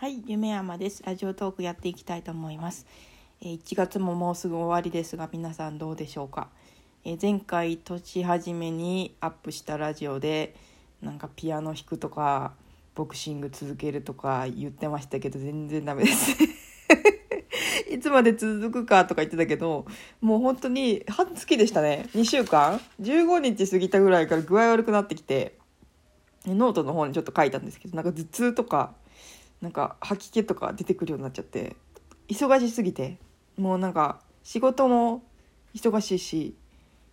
はい、夢山です。ラジオトークやっていきたいと思います。え1月ももうすぐ終わりですが、皆さんどうでしょうか。え前回年初めにアップしたラジオで、なんかピアノ弾くとか、ボクシング続けるとか言ってましたけど、全然ダメです。いつまで続くかとか言ってたけど、もう本当に半月でしたね。2週間 ?15 日過ぎたぐらいから具合悪くなってきて、ノートの方にちょっと書いたんですけど、なんか頭痛とか、なんか吐き気とか出てくるようになっちゃって忙しすぎてもうなんか仕事も忙しいし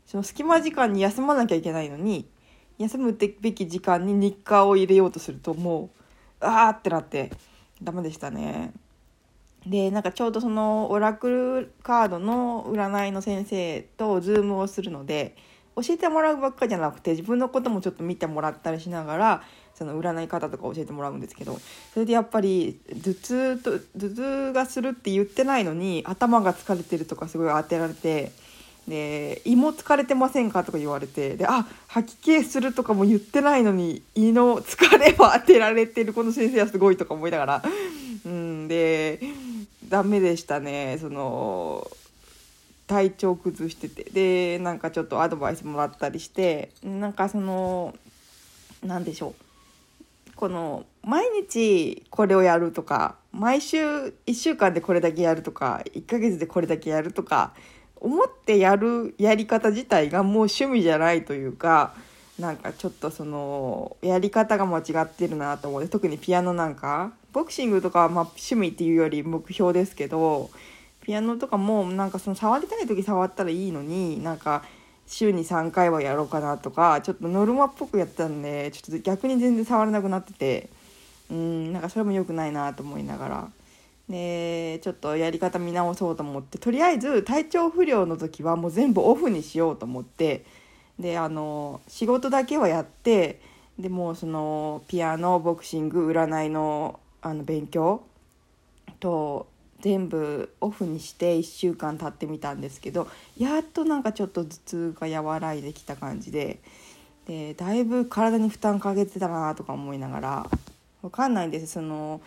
その隙間時間に休まなきゃいけないのに休むべき時間に日課を入れようとするともうあーってなってダメでしたね。でなんかちょうどそのオラクルカードの占いの先生とズームをするので教えてもらうばっかじゃなくて自分のこともちょっと見てもらったりしながらその占い方とか教えてもらうんですけどそれでやっぱり頭痛と頭痛がするって言ってないのに頭が疲れてるとかすごい当てられてで胃も疲れてませんかとか言われてであ吐き気するとかも言ってないのに胃の疲れは当てられてるこの先生はすごいとか思いながら。うんでダメでしたね。その体調崩してて。でなんかちょっとアドバイスもらったりしてなんかそのなんでしょう。この毎日これをやるとか毎週1週間でこれだけやるとか1ヶ月でこれだけやるとか思ってやるやり方自体がもう趣味じゃないというかなんかちょっとそのやり方が間違ってるなと思って特にピアノなんかボクシングとかはま趣味っていうより目標ですけどピアノとかもなんかその触りたい時触ったらいいのになんか週に3回はやろうかなとかちょっとノルマっぽくやったんでちょっと逆に全然触れなくなっててうんなんかそれも良くないなと思いながら。でちょっとやり方見直そうと思ってとりあえず体調不良の時はもう全部オフにしようと思ってであの仕事だけはやってでもうそのピアノボクシング占いのあの勉強と全部オフにして1週間経ってみたんですけどやっとなんかちょっと頭痛が和らいできた感じででだいぶ体に負担かけてたなとか思いながらわかんないんですその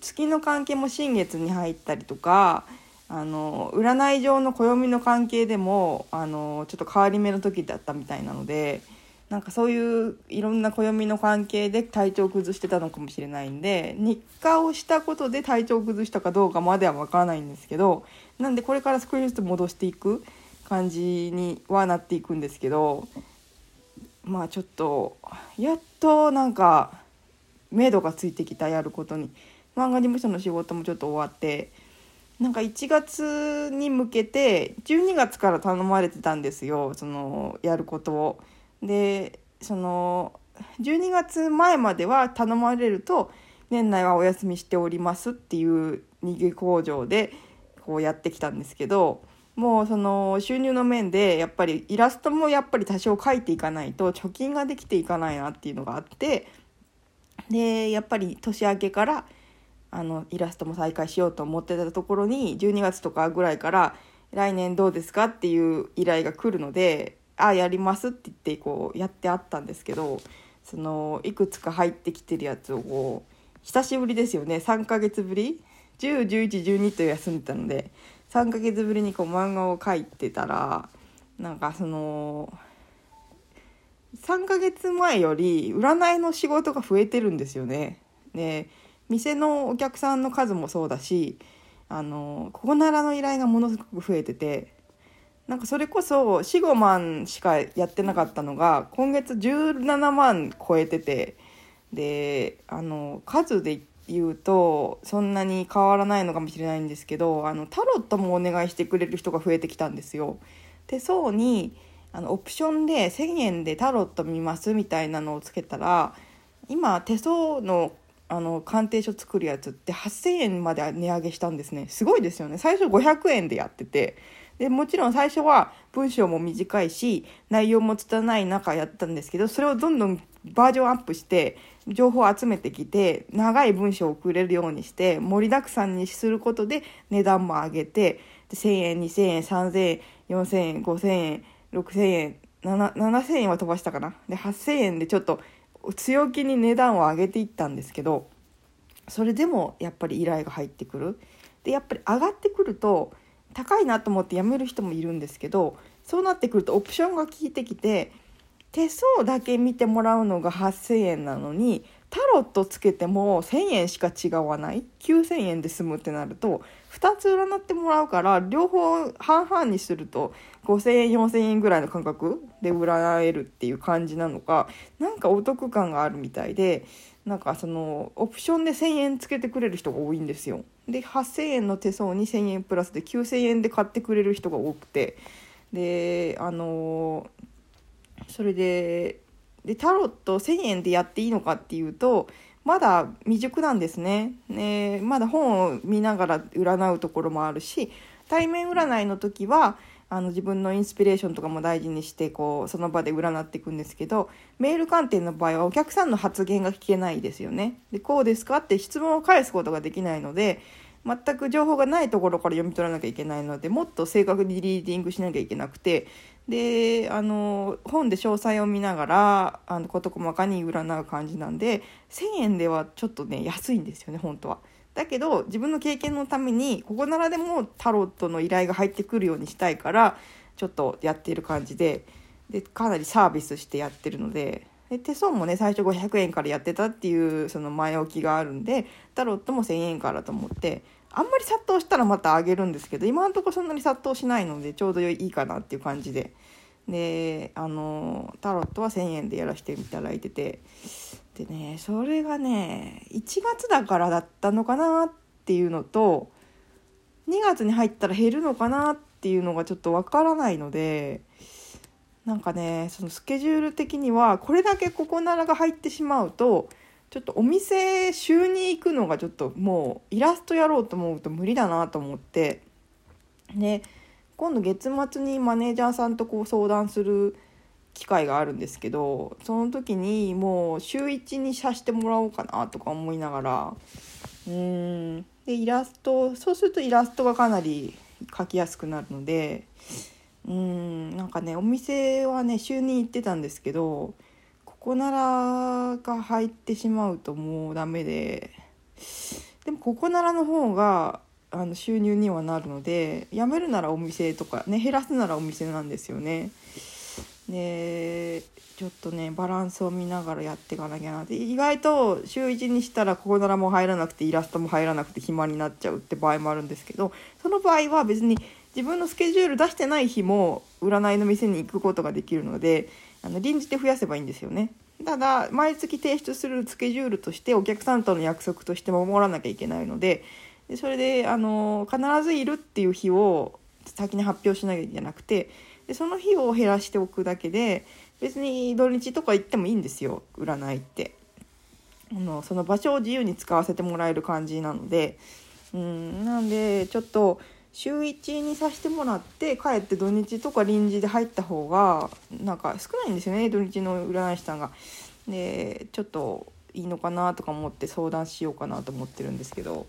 月の関係も新月に入ったりとかあの占い上の暦の関係でもあのちょっと変わり目の時だったみたいなのでなんかそういういろんな暦の関係で体調を崩してたのかもしれないんで日課をしたことで体調を崩したかどうかまでは分からないんですけどなんでこれから少しずつ戻していく感じにはなっていくんですけどまあちょっとやっとなんか目処がついてきたやることに漫画事務所の仕事もちょっと終わってなんか1月に向けて12月から頼まれてたんですよそのやることを。でその12月前までは頼まれると年内はお休みしておりますっていう逃げ工場でこうやってきたんですけどもうその収入の面でやっぱりイラストもやっぱり多少描いていかないと貯金ができていかないなっていうのがあってでやっぱり年明けからあのイラストも再開しようと思ってたところに12月とかぐらいから来年どうですかっていう依頼が来るのであやりますって言ってこうやってあったんですけどそのいくつか入ってきてるやつをこう久しぶりですよね3ヶ月ぶり？101112と休んでたので3ヶ月ぶりにこう漫画を描いてたらなんかその3ヶ月前より占いの仕事が増えてるんですよね。で店のお客さんの数もそうだしあのここならの依頼がものすごく増えててなんかそれこそ45万しかやってなかったのが今月17万超えててであの数で言うとそんなに変わらないのかもしれないんですけどあのタロットもお願いしてくれる人が増えてきたんですよ。でそうにあのオプションで1,000円でタロット見ますみたいなのをつけたら今手相のあの鑑定書作るやつって8,000円まで値上げしたんですね。すごいですよね。最初500円でやってて。でもちろん最初は文章も短いし内容も拙い中やったんですけどそれをどんどんバージョンアップして情報を集めてきて長い文章を送れるようにして盛りだくさんにすることで値段も上げて1,000円2,000円3,000円4,000円5,000円6,000円7,000円は飛ばしたかな。で8,000円でちょっと強気に値段を上げていったんですけどそれでもやっぱり依頼が入ってくる。でやっぱり上がってくると高いなと思って辞める人もいるんですけどそうなってくるとオプションが効いてきて手相だけ見てもらうのが8,000円なのにタロットつけても1,000円しか違わない9,000円で済むってなると2つ占ってもらうから両方半々にすると5,000円4,000円ぐらいの感覚で占えるっていう感じなのかなんかお得感があるみたいでなんかそのオプションで1,000円つけてくれる人が多いんですよ。で8,000円の手相に1,000円プラスで9,000円で買ってくれる人が多くてであのそれででタロット1,000円でやっていいのかっていうとまだ未熟なんですねねまだ本を見ながら占うところもあるし対面占いの時はあの自分のインスピレーションとかも大事にしてこうその場で占っていくんですけどメール鑑定の場合はお客さんの発言が聞けないですよね。でこうですかって質問を返すことができないので全く情報がないところから読み取らなきゃいけないのでもっと正確にリーディングしなきゃいけなくてであの本で詳細を見ながらあの事細かに占う感じなんで1,000円ではちょっとね安いんですよね本当は。だけど自分の経験のためにここならでもタロットの依頼が入ってくるようにしたいからちょっとやっている感じででかなりサービスしてやってるのでで手相もね最初500円からやってたっていうその前置きがあるんでタロットも1,000円からと思ってあんまり殺到したらまた上げるんですけど今のところそんなに殺到しないのでちょうどいいかなっていう感じで。であのタロットは1,000円でやらせていただいててでねそれがね1月だからだったのかなっていうのと2月に入ったら減るのかなっていうのがちょっとわからないのでなんかねそのスケジュール的にはこれだけここならが入ってしまうとちょっとお店週に行くのがちょっともうイラストやろうと思うと無理だなと思ってで今度月末にマネージャーさんとこう相談する機会があるんですけどその時にもう週1にさしてもらおうかなとか思いながらうん。でイラストそうするとイラストがかなり描きやすくなるのでうんなんかねお店はね週に行ってたんですけどここならが入ってしまうともうダメででもここならの方があの収入にはなるので辞めるならお店とかね減らすならお店なんですよね。でちょっとねバランスを見ながらやっていかなきゃなって意外と週1にしたらここならも入らなくてイラストも入らなくて暇になっちゃうって場合もあるんですけどその場合は別に自分のスケジュール出してない日も占いの店に行くことができるのであの臨時で増やせばいいんですよね。ただ毎月提出するスケジュールとしてお客さんとの約束として守らなきゃいけないのででそれであの必ずいるっていう日を先に発表しなきゃいけなくてでその日を減らしておくだけで別に土日とか行ってもいいんですよ占いって。あのその場所を自由に使わせてもらえる感じなのでうんなんでちょっと週1にさせてもらって帰って土日とか臨時で入った方がなんか少ないんですよね土日の占い師さんが。でちょっといいのかなとか思って相談しようかなと思ってるんですけど。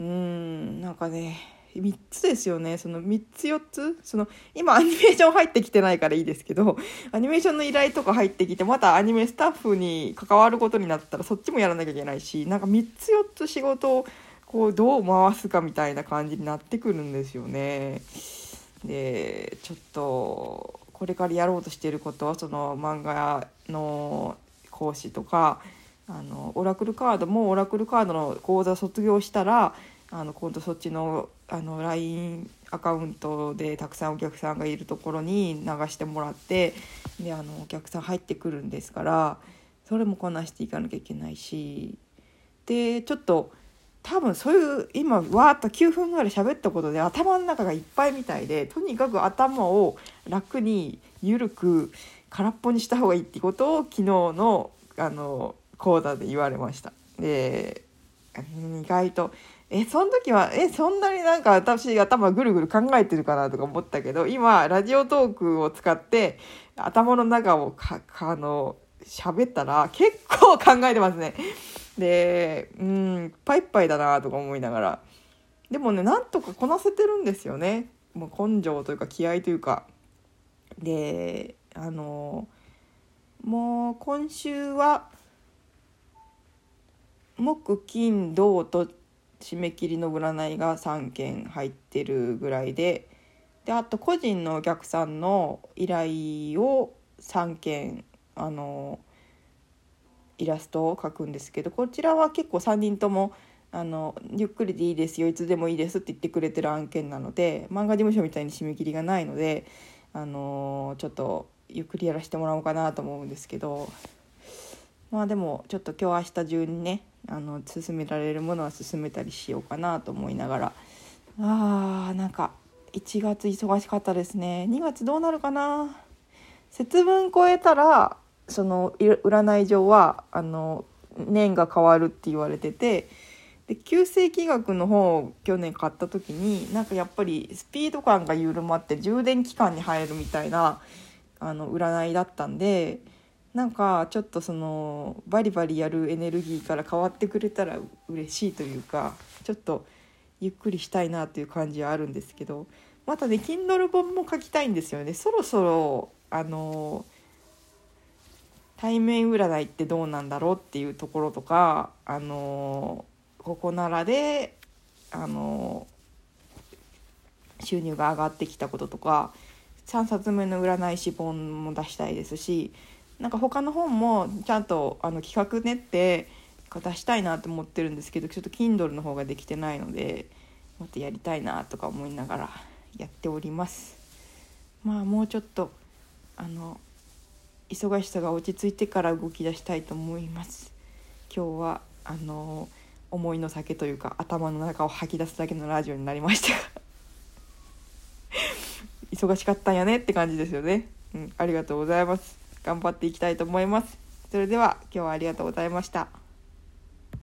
うーんなんかね3つですよね。その3つ4つ？その今アニメーション入ってきてないからいいですけどアニメーションの依頼とか入ってきてまたアニメスタッフに関わることになったらそっちもやらなきゃいけないしなんか3つ4つ仕事をこうどう回すかみたいな感じになってくるんですよね。でちょっとこれからやろうとしてることはその漫画の講師とかあのオラクルカードもオラクルカードの講座卒業したらあの今度そっちのあの LINE アカウントでたくさんお客さんがいるところに流してもらってであのお客さん入ってくるんですからそれもこなしていかなきゃいけないしでちょっと。多分そういう今わーっと9分ぐらい喋ったことで頭の中がいっぱいみたいでとにかく頭を楽に緩く空っぽにした方がいいってことを昨日のあの講座で言われました。で意外とえその時はえそんなになんか私頭ぐるぐる考えてるかなとか思ったけど今ラジオトークを使って頭の中をかあの喋ったら結構考えてますね。でうんいっぱいいっぱいだなとか思いながらでもねなんとかこなせてるんですよねもう根性というか気合というかであのもう今週は木金土と締め切りの占いが3件入ってるぐらいでであと個人のお客さんの依頼を3件あのイラストを描くんですけどこちらは結構3人ともあのゆっくりでいいですよいつでもいいですって言ってくれてる案件なので漫画事務所みたいに締め切りがないのであのちょっとゆっくりやらせてもらおうかなと思うんですけどまあでもちょっと今日明日中にねあの進められるものは進めたりしようかなと思いながら。あーなんか1月忙しかったですね。2月どうなるかな。節分超えたらその占い上はあの年が変わるって言われててで旧世紀学の本を去年買った時になんかやっぱりスピード感が緩まって充電期間に入るみたいなあの占いだったんでなんかちょっとそのバリバリやるエネルギーから変わってくれたら嬉しいというかちょっとゆっくりしたいなという感じはあるんですけどまたね Kindle 本も書きたいんですよね。そろそろあの対面占いってどうなんだろうっていうところとかあのここならであの収入が上がってきたこととか3冊目の占い師本も出したいですしなんか他の本もちゃんとあの企画練って出したいなと思ってるんですけどちょっと Kindle の方ができてないのでもっとやりたいなとか思いながらやっております。まあもうちょっとあの忙しさが落ち着いてから動き出したいと思います。今日はあの思いの酒というか頭の中を吐き出すだけのラジオになりました。忙しかったんやねって感じですよね。うんありがとうございます。頑張っていきたいと思います。それでは今日はありがとうございました。